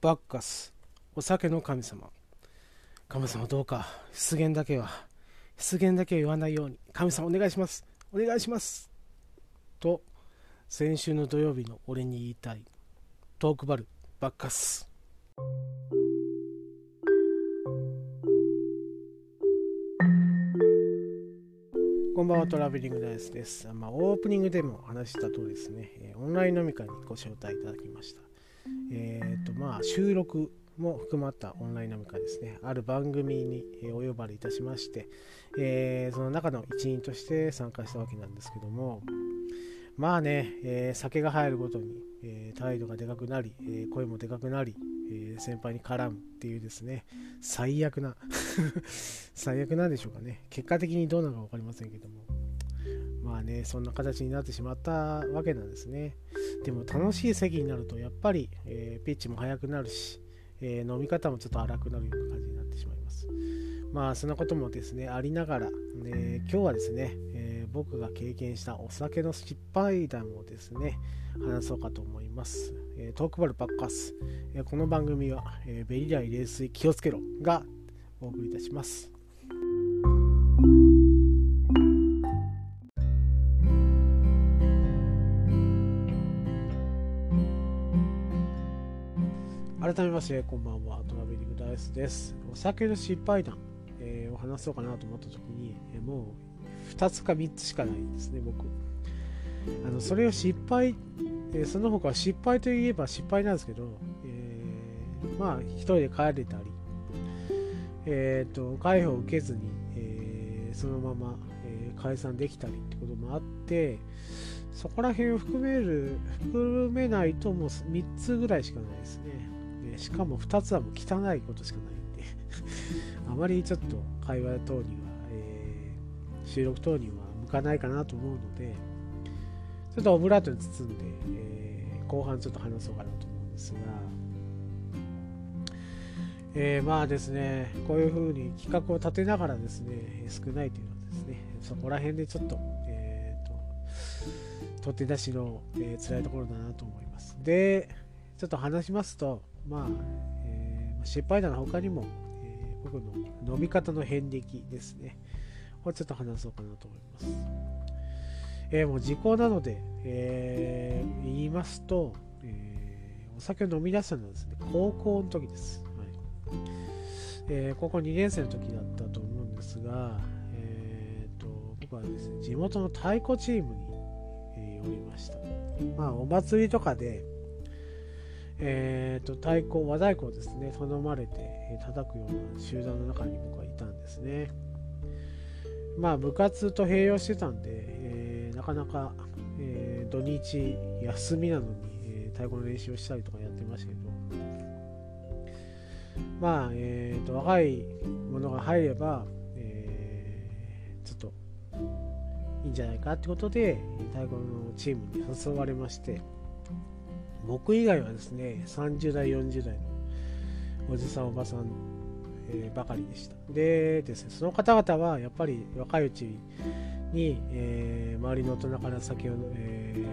バッカスお酒の神様。神様どうか出現だけは出現だけは言わないように。神様お願いします。お願いします。と先週の土曜日の俺に言いたい。トークバルバッカス。こんばんはトラベリングダイスです、まあ、オープニングでも話した通りですね。オンライン飲み会にご招待いただきました。え、ー、とまあ収録も含まったオンライン飲み会ですね、ある番組にお呼ばれいたしまして、えー、その中の一員として参加したわけなんですけども、まあね、えー、酒が入るごとに、えー、態度がでかくなり、え声もでかくなり、え先輩に絡むっていうですね、最悪な 最悪なんでしょうかね。結果的にどうなのか分かりませんけども。まあね、そんな形になってしまったわけなんですね。でも楽しい席になると、やっぱり、えピッチも速くなるし、え飲み方もちょっと荒くなるような感じになってしまいます。まあそんなこともですね、ありながら、え今日はですね、えー、僕が経験したお酒の失敗談をですね、話そうかと思います。えトークバルバッカス、えこの番組は、えベリライ冷水気をつけろがお送りいたします。改めましてこんばんは。トラベリングダイスです。お酒の失敗談、えー、を話そうかなと思った時に、えー、もう2つか3つしかないんですね僕。あのそれを失敗、えー、その他は失敗といえば失敗なんですけど、えー、まあ一人で帰れたりえっ、と介抱を受けずに、えそのまま、え解散できたりってこともあってそこら辺を含める含めないともう3つぐらいしかないですね。しかも2つはもう汚いことしかないんで あまりちょっと会話等には、えー、収録等には向かないかなと思うのでちょっとオブラートに包んで、えー、後半ちょっと話そうかなと思うんですが、えー、まあですねこういうふうに企画を立てながらですね少ないというのはですねそこら辺でちょっと,、えーと、取って出しの、えー、辛いところだなと思います。でちょっと話しますとまあ、えー、失敗談の他にも、えー、僕の飲み方の遍歴ですね。これちょっと話そうかなと思います。えー、もう時効なので、えー、言いますと、えー、お酒を飲み出したのはですね、高校の時です。はいえー、高校2年生の時だったと思うんですが、えーと、僕はですね、地元の太鼓チームに、えー、おりました。まあ、お祭りとかで、えーと、太鼓和太鼓をですね頼まれて、えー、叩くような集団の中に僕はいたんですね。まあ部活と併用してたんで、えー、なかなか、えー、土日休みなのに、え、太鼓の練習をしたりとかやってましたけど。まあ、えーと、若い者が入れば、えー、ちょっといいんじゃないかってことで太鼓のチームに誘われまして。僕以外はですね、30代、40代のおじさん、おばさん、えー、ばかりでした。でですね、その方々はやっぱり若いうちに、えー、周りの大人から酒を、えー、こ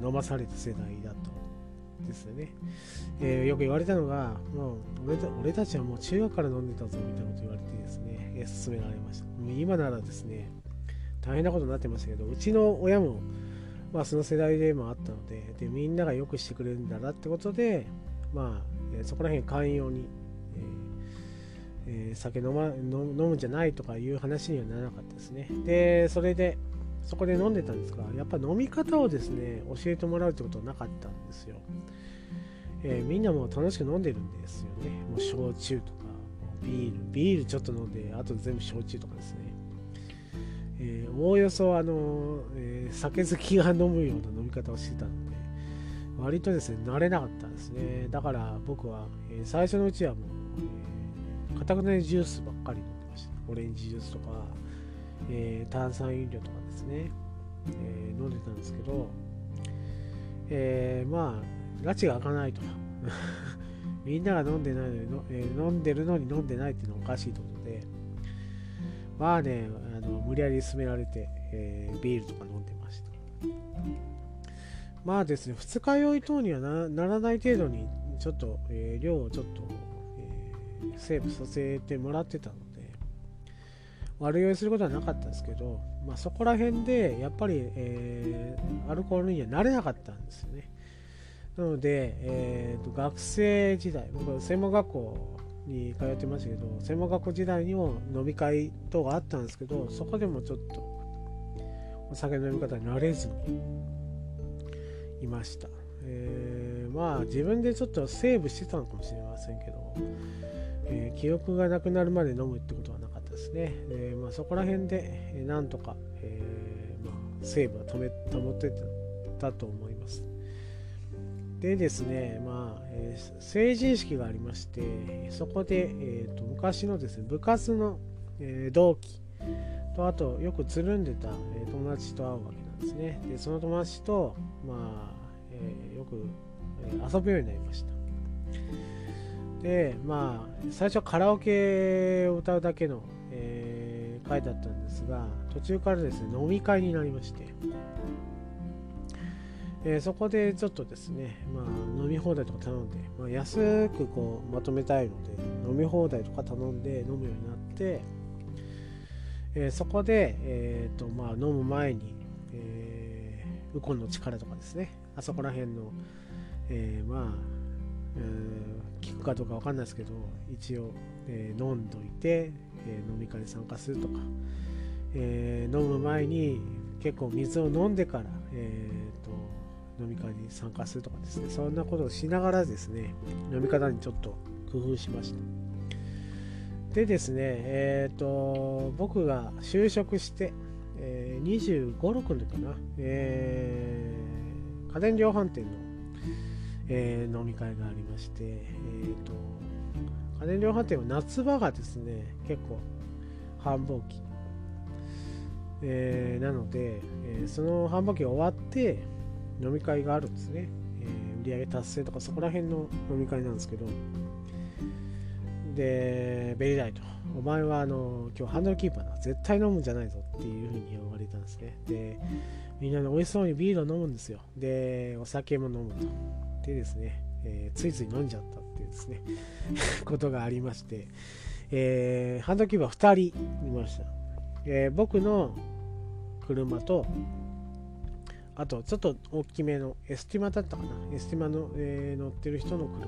う飲まされた世代だとですね、えー、よく言われたのが、もう俺た俺たちはもう中学から飲んでたぞみたいなこと言われてですね、え、勧められましたもう。今ならですね、大変なことになってましたけど、うちの親もまあ、その世代でもあったのででみんながよくしてくれるんだなってことで、まあ、そこら辺寛容に、えー、酒飲,、ま、飲むんじゃないとかいう話にはならなかったですね。でそれでそこで飲んでたんですがやっぱ飲み方をですね教えてもらうってことはなかったんですよ、えー、みんなも楽しく飲んでるんですよね。もう焼酎とかビールビールちょっと飲んであと全部焼酎とかですね。えー、おおよそあの、えー、酒好きが飲むような飲み方をしてたので割とですね慣れなかったんですね。だから僕は、えー、最初のうちはもう、えー、固くないジュースばっかり飲んでました。オレンジジュースとか、え、炭酸飲料とかですね、え、飲んでたんですけど、え、まあ拉致が開かないと みんなが飲んでないのに、え、飲んでるのに飲んでないっていうのはおかしいとことでまあね、の無理やり勧められて、えー、ビールとか飲んでました。まあですね、二日酔い等にはならない程度にちょっと、えー、量をちょっと、えー、セーブさせてもらってたので悪酔いすることはなかったんですけど、まあ、そこら辺でやっぱり、えー、アルコールには慣れなかったんですよねなので、えーと、学生時代僕専門学校に通ってましたけど専門学校時代にも飲み会等があったんですけどそこでもちょっとお酒の飲み方に慣れずにいました、えー、まあ自分でちょっとセーブしてたのかもしれませんけど、えー、記憶がなくなるまで飲むってことはなかったですね、えー、まあ、そこら辺で、えなんとか、えまあ、セーブは止め保ってたと思います。でですね、まあ、えー、成人式がありまして、そこで、えーと、昔のですね、部活の、えー、同期と、あと、よくつるんでた、えー、友達と会うわけなんですね。で、その友達と、まあ、えー、よく、え遊ぶようになりました。で、まあ、最初はカラオケを歌うだけの、え会だったんですが、途中からですね、飲み会になりまして、えー、そこでちょっとですね、まあ、飲み放題とか頼んで、まあ、安くこうまとめたいので飲み放題とか頼んで飲むようになって、えー、そこで、えーとまあ、飲む前に、えー、ウコンの力とかですね。あそこら辺の、えー、まあ、えー、聞くかどうかわかんないですけど一応、えー、飲んどいて、えー、飲み会に参加するとか、えー、飲む前に結構水を飲んでから、えーと飲み会に参加するとかですねそんなことをしながらですね飲み方にちょっと工夫しました。でですねえっ、ー、と僕が就職して、えー、25、6の時かな、えー、家電量販店の、えー、飲み会がありまして、えーと、家電量販店は夏場がですね結構繁忙期。えー、なので、えー、その繁忙期が終わって飲み会があるんですね、えー、売上達成とかそこら辺の飲み会なんですけど。でベリーライトお前はあの今日ハンドルキーパーだ。絶対飲むんじゃないぞっていうふうに言われたんですね。でみんなで美味しそうにビールを飲むんですよ。でお酒も飲むと。でですね、えー、ついつい飲んじゃったっていうですね。ことがありまして、えー、ハンドルキーパー2人いました、えー、僕の車とあと、ちょっと大きめのエスティマだったかな。エスティマの、えー、乗ってる人の車。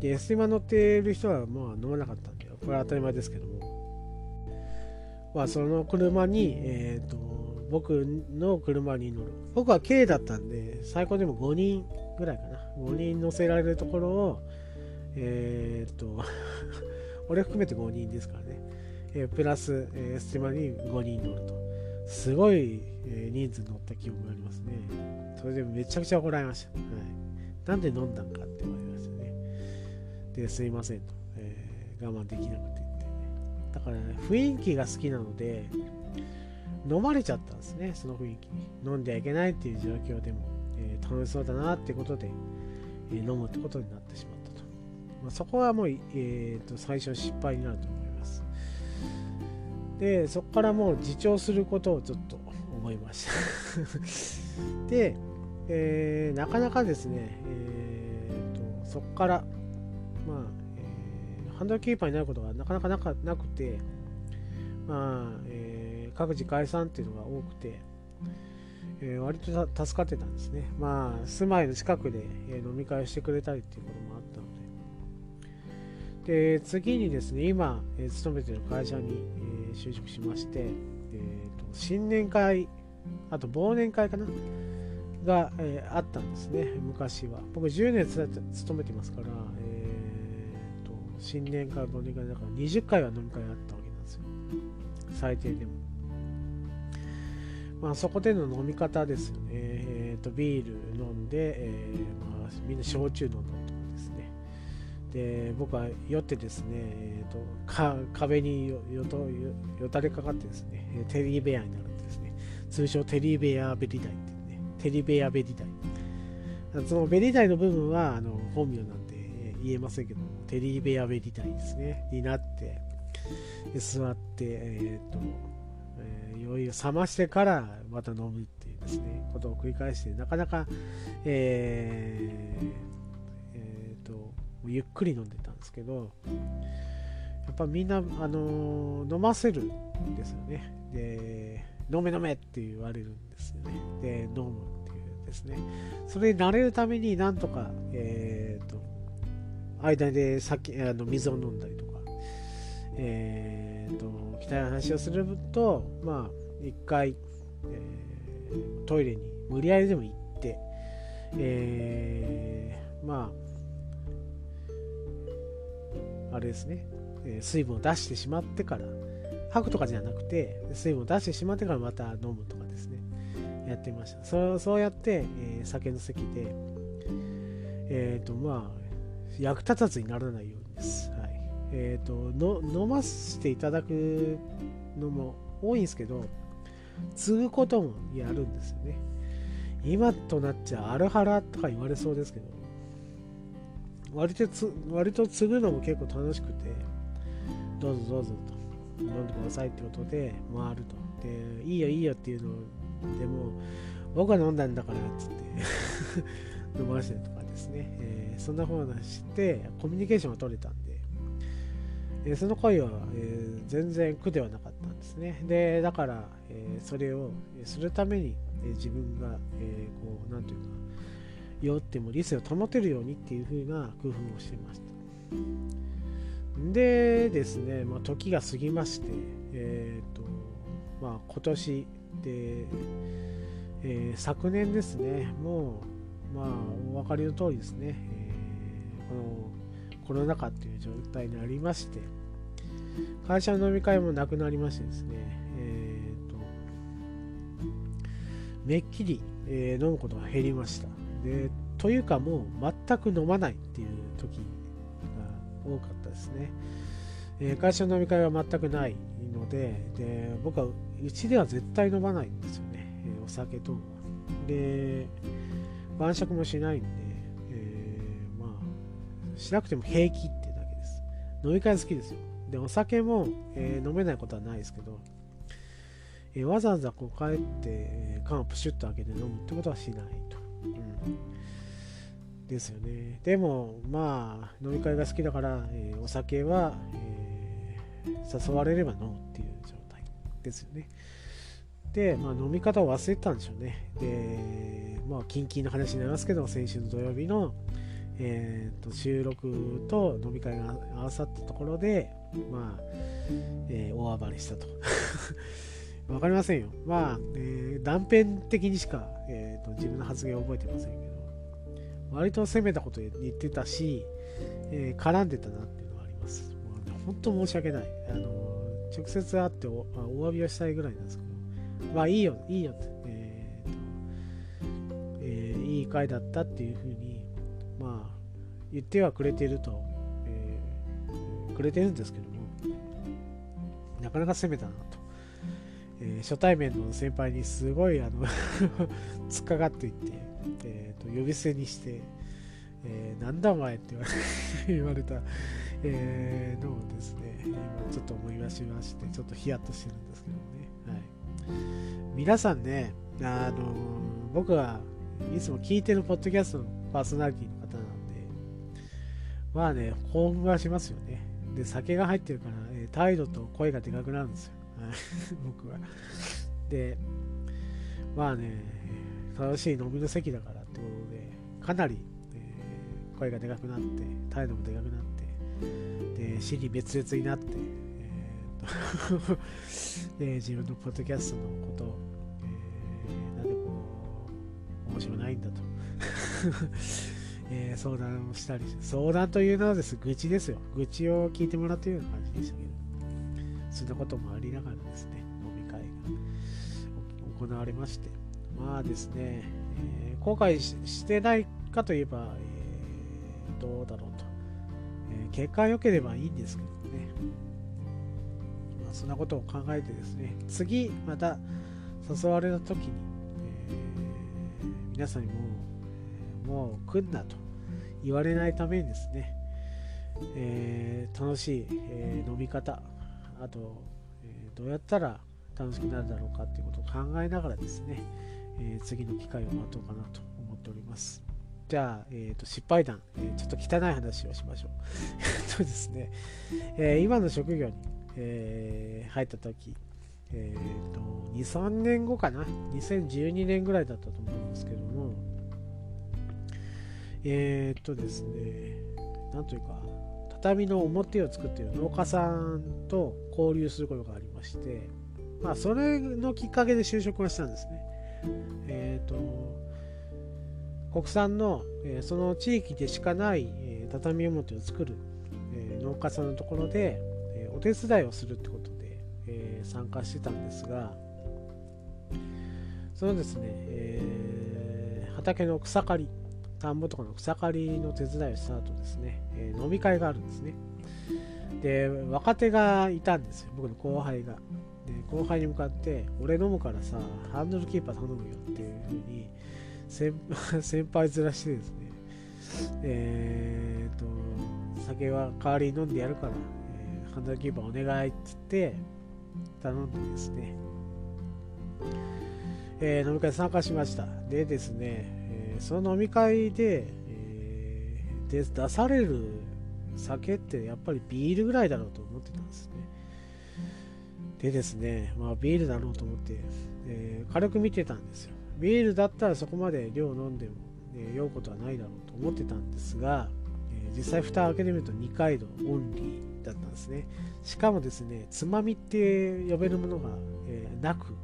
で、エスティマ乗ってる人はまあ飲まなかったんで、これは当たり前ですけども。まあ、その車に、えっ、ー、と、僕の車に乗る。僕は K だったんで、最高でも5人ぐらいかな。5人乗せられるところを、えっ、ー、と、俺含めて5人ですからね。えー、プラス、えー、エスティマに5人乗ると。すごい、え、人数乗った記憶がありますね。それでめちゃくちゃ怒られました。はい、なんで飲んだんかって言われましたね。で、すいませんと、えー、我慢できなくて言ってね。だから、ね、雰囲気が好きなので、飲まれちゃったんですね、その雰囲気に。飲んではいけないっていう状況でも、えー、楽しそうだなってことで、えー、飲むってことになってしまったと。まあ、そこはもう、えーと、最初失敗になると思います。でそこからもう自重することをちょっと思いました で、えー、なかなかですね、えーと、そこから、まあえー、ハンドルキーパーになることがなかなかなかなくて、まあえー、各自解散っていうのが多くて、えー、割と助かってたんですね。まあ、住まいの近くで、え飲み会をしてくれたりっていうこともあったので、で次にですね、今、え勤めてる会社に、え就職しまして、えーと、新年会あと忘年会かな？が、えー、あったんですね昔は。僕10年勤めてますから、えーと、新年会忘年会だから20回は飲み会あったわけなんですよ。最低でも。まあそこでの飲み方ですよね、えーと、ビール飲んで、えーまあ、みんな焼酎飲んだで僕は酔ってですね、えーと、か壁によよとよたれかかってですねテリーベアになるんですね。通称テリーベアベリダイってねテリーベアベリダイ。そのベリダイの部分はあの本名なんで言えませんけどもテリーベアベリダイですね。になって座ってえっ、ー、と、えー、酔いを冷ましてからまた飲むっていうですねことを繰り返してなかなか、えーえーと、ゆっくり飲んでたんですけどやっぱみんな、あのー、飲ませるんですよね。で飲め飲めって言われるんですよね。で飲むっていうですね。それに慣れるためになんとか、えーと、間で先あの水を飲んだりとかえーと、汚い話をするとまあ一回、え、トイレに無理やりでも行って、えー、まああれですね、え、水分を出してしまってから吐くとかじゃなくて水分を出してしまってからまた飲むとかですね。やってました。そうそうやって、え、酒の席でえっ、ー、とまあ役立たずにならないようにです、はい。えーと、の飲ませていただくのも多いんですけど継ぐこともやるんですよね。今となっちゃアルハラとか言われそうですけど割とつ割と継ぐのも結構楽しくてどうぞどうぞと。飲んでくださいってことで回ると。でいいよいいよっていうのでも僕は飲んだんだからっつって 飲ませてとかですね、えー、そんな風なしてコミュニケーションが取れたんでえその恋は、え全然苦ではなかったんですね。で、だから、えそれをするために、え自分が、えこう、なんていうか、酔っても理性を保てるようにっていう風な工夫をしてました。でですね、まあ、時が過ぎまして、えーとまあ、今年で、えー、昨年ですね、もう、まあ、お分かりの通りですね、えー、このコロナ禍っていう状態にありまして、会社の飲み会もなくなりましてですね、えーと、めっきり、えー、飲むことが減りました。というかもう全く飲まないっていう時が多かったですね。えー、会社の飲み会は全くないのでで僕はうちでは絶対飲まないんですよね、えー、お酒とで晩酌もしないんで、えー、まあしなくても平気ってだけです。飲み会好きですよ。で、お酒も、えー、飲めないことはないですけど、え、わざわざこう帰って、缶をプシュッと開けて飲むってことはしないと。うん、ですよね。でも、まあ、飲み会が好きだから、えお酒は、え誘われれば飲むっていう状態ですよね。で、まあ、飲み方を忘れてたんでしょうね。で、まあ、キンキンの話になりますけど、先週の土曜日の、えーと、収録と飲み会が合わさったところで、まあ、えー、大暴れしたと。わかりませんよ。まあ、えー、断片的にしか、えーと、自分の発言を覚えてませんけど、割と攻めたこと言ってたし、えー、絡んでたなっていうのはあります。もうね、本当申し訳ない。あの直接会っておお詫びをしたいぐらいなんですけど、まあいいよ、いいよって、えーとえー、いい回だったっていうふうにまあ、言ってはくれてると、えー、くれてるんですけども、なかなか攻めたなと。えー、初対面の先輩にすごいあの 突っかかっていって、えーと、呼び捨てにして、えー、なんだお前って言われた、えー、のをですね、今ちょっと思い出しまして、ちょっとヒヤッとしてるんですけどね。はい、皆さんね、あの僕はいつも聞いてるポッドキャストのパーソナリティの方なんでまあね、興奮はしますよね。で、酒が入ってるから、えー、態度と声がでかくなるんですよ。僕は。で、まあね、楽しい飲みの席だからってことで、かなり、えー、声がでかくなって、態度もでかくなって、で、死に滅裂になって、えー、で自分のポッドキャストのことを、えー、なんでこう、面白ないんだと。えー、相談をしたり相談というのはです愚痴ですよ。愚痴を聞いてもらっているような感じでしたけど。そんなこともありながらですね飲み会が行われまして。まあですね、えー、後悔してないかといえば、えー、どうだろうと、えー、結果良ければいいんですけどね、まあ、そんなことを考えてですね次また誘われた時に、えー、皆さんにももう来んなと言われないためにですね、えー、楽しい、えー、飲み方あと、えー、どうやったら楽しくなるだろうかっていうことを考えながらですね、えー、次の機会を待とうかなと思っております。じゃあ、えーと、失敗談、えー、ちょっと汚い話をしましょう。え っとですね、えー、今の職業に、えー、入った時、えーと、2、3年後かな、2012年ぐらいだったと思うんですけども、えっ、ー、とですね、なんというか、畳の表を作っている農家さんと交流することがありまして、まあ、それのきっかけで就職をしたんですね。えっ、ー、と、国産の、え、その地域でしかない、え、畳表を作る、え農家さんのところで、えお手伝いをするってことで、え参加してたんですが、そのですね、え畑の草刈り、田んぼとかの草刈りの手伝いをした後ですね、え飲み会があるんですね。で、若手がいたんですよ、僕の後輩が。で後輩に向かって「俺飲むからさハンドルキーパー頼むよ」っていうふうに先 先輩ずらしてですね。えー、と酒は代わりに飲んでやるから、えー、ハンドルキーパーお願いっつって頼んでですね、えー、飲み会参加しました。でですね、えー、その飲み会で,、えー、で出される酒ってやっぱりビールぐらいだろうと思ってたんですね。でですね、まあ、ビールだろうと思って、えー、軽く見てたんですよ。ビールだったらそこまで量飲んでも、えー、酔うことはないだろうと思ってたんですが、えー、実際蓋を開けてみると2回度オンリーだったんですね。しかもですね、つまみって呼べるものが、えなく、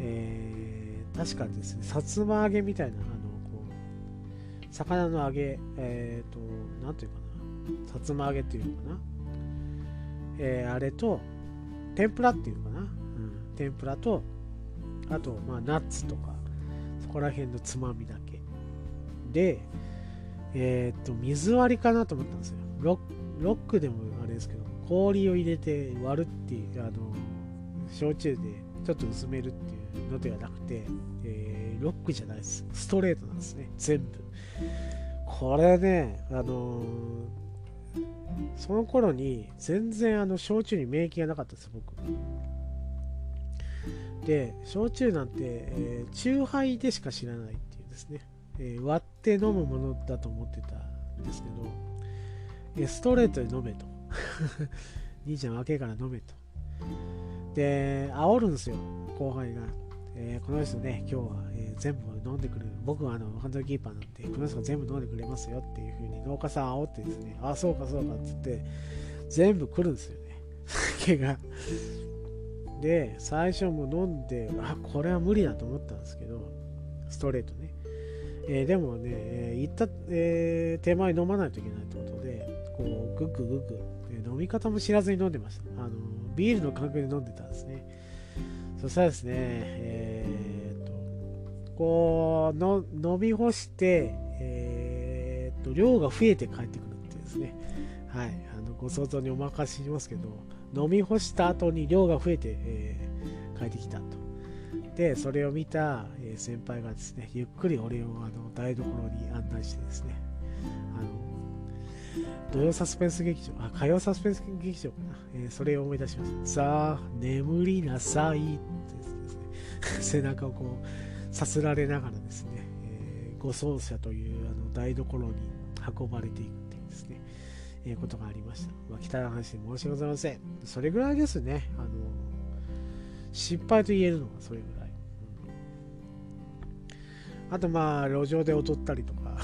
え確かですね、さつま揚げみたいな、あのこう魚の揚げ、えっ、と、なんていうかな、さつま揚げっていうのかな、えあれと、天ぷらっていうのかな、うん、天ぷらとあとまあナッツとかそこら辺のつまみだけ。でえー、っと水割りかなと思ったんですよ。ロックでもあれですけど氷を入れて割るっていうあの焼酎でちょっと薄めるっていうのではなくて、えー、ロックじゃないです。ストレートなんですね。全部。これねあのーその頃に全然あの焼酎に免疫がなかったです僕。で焼酎なんて、えー、酎ハイでしか知らないっていうですね、えー、割って飲むものだと思ってたんですけど、えー、ストレートで飲めと。兄ちゃん若いから飲めと。で煽るんですよ後輩が。えー、この人ね、今日は、全部飲んでくれる。僕はあのハンドルキーパーなんで、この人が全部飲んでくれますよっていう風に農家さん煽ってですね、あ、そうかそうかっつって、全部来るんですよね。酒が。で、最初も飲んで、あ、これは無理だと思ったんですけど、ストレートね。えー、でもね、えー、行った、えー、手前飲まないといけないってことで、こう、ぐっぐぐっぐ、え飲み方も知らずに飲んでました。あの、ビールの感覚で飲んでたんですね。そしたらですね、えー、こうの、飲み干して、えー、っと、量が増えて帰ってくるっていうですね、はい、あのご想像にお任せしますけど、飲み干した後に量が増えて、えー、帰ってきたと。で、それを見た、え先輩がですね、ゆっくり俺をあの台所に案内してですね、あの土曜サスペンス劇場、あ、火曜サスペンス劇場かな。えー、それを思い出しました。さあ、眠りなさいってですね、背中をこう、さすられながらですね、えー、護送車というあの台所に運ばれていくっていうですね、えー、ことがありました。まあ、汚い話で申し訳ございません。それぐらいですね。あの、失敗と言えるのはそれぐらい。うん、あとまあ、路上で踊ったりとか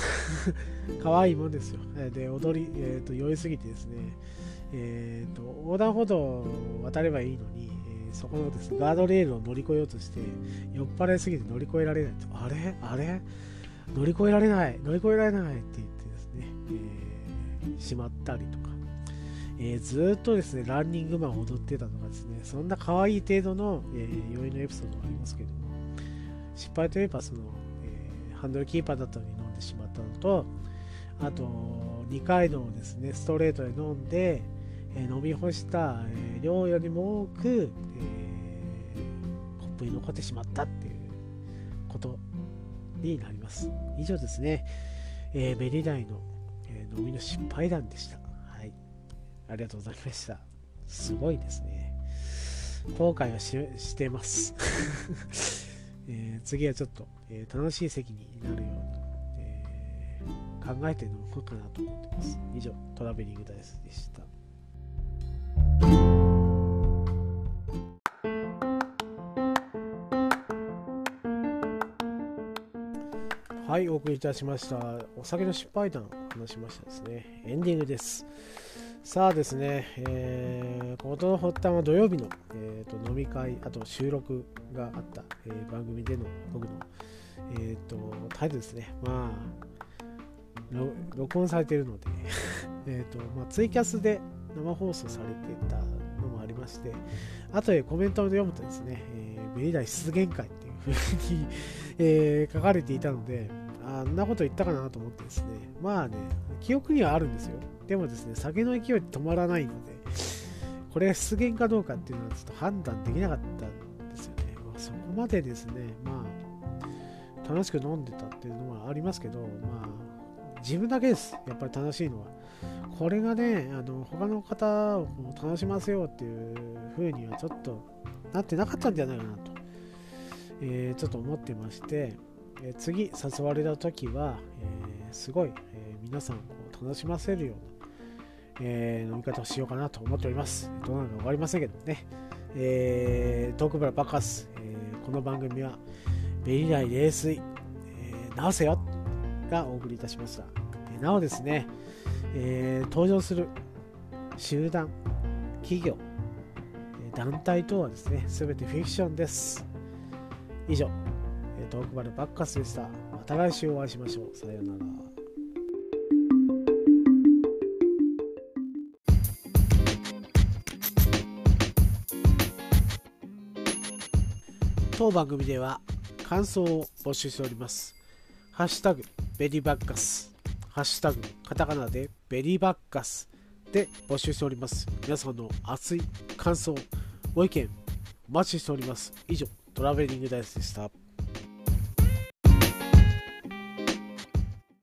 可愛いもんですよ。で、踊り、え、ー、と、酔いすぎてですね、え、ー、と、横断歩道を渡ればいいのに、そこのです。ね、ガードレールを乗り越えようとして、酔っ払いすぎて乗り越えられないと。あれ？あれ？乗り越えられない。乗り越えられないって言ってですね、えー、しまったりとか、えー、ずっとですね、ランニングマンを踊ってたとかですね、そんな可愛い程度の、えー、酔いのエピソードがありますけども、失敗といえばその、えー、ハンドルキーパーだったのに飲んでしまったのと、あと、二階堂をですね、ストレートで飲んで、え、飲み干した、え、量よりも多く、え、コップに残ってしまったっていうことになります。以上ですね、えー、メリダイの、えー、飲みの失敗談でした。はい。ありがとうございました。すごいですね。後悔はしてます。えー、次はちょっと、えー、楽しい席になるように、え、考えて飲もうかなと思ってます。以上、トラベリングダイスでした。はい、お送りいたしました。お酒の失敗談を話しましたですね。エンディングです。さあですね、えー、事の発端は土曜日の、えーと、飲み会、あと収録があった、えー、番組での僕の、えーと、態度ですね。まあ、録音されているので えと、まあ、ツイキャスで生放送されていたのもありまして、あとでコメントを読むとですね、えー、ベリダイ出現会ふうにえー、書かれていたので、あんなこと言ったかなと思ってですね、まあね、記憶にはあるんですよ。でもですね、酒の勢い止まらないので、これ出現かどうかっていうのはちょっと判断できなかったんですよね。まあ、そこまでですね、まあ、楽しく飲んでたっていうのはありますけど、まあ、自分だけです。やっぱり楽しいのは。これがね、あの他の方を楽しませようっていう風にはちょっとなってなかったんじゃないかなと、えー、ちょっと思ってまして、え次誘われた時は、えー、すごい、え、皆さんを楽しませるような、え飲み方をしようかなと思っております。どうなるか分かりませんけどね。えー、トークブラバカス、えこの番組はベリライ冷水、えー、直せよがお送りいたしました。えなおですね、え登場する集団、企業、団体等はですね、すべてフィクションです。以上、トークバルバッカスでした。また来週お会いしましょう。さようなら。当番組では感想を募集しております。ハッシュタグベリーバッカス、ハッシュタグカタカナでベリーバッカスで募集しております。皆さんの熱い感想、ご意見お待ちしております。以上、トラベ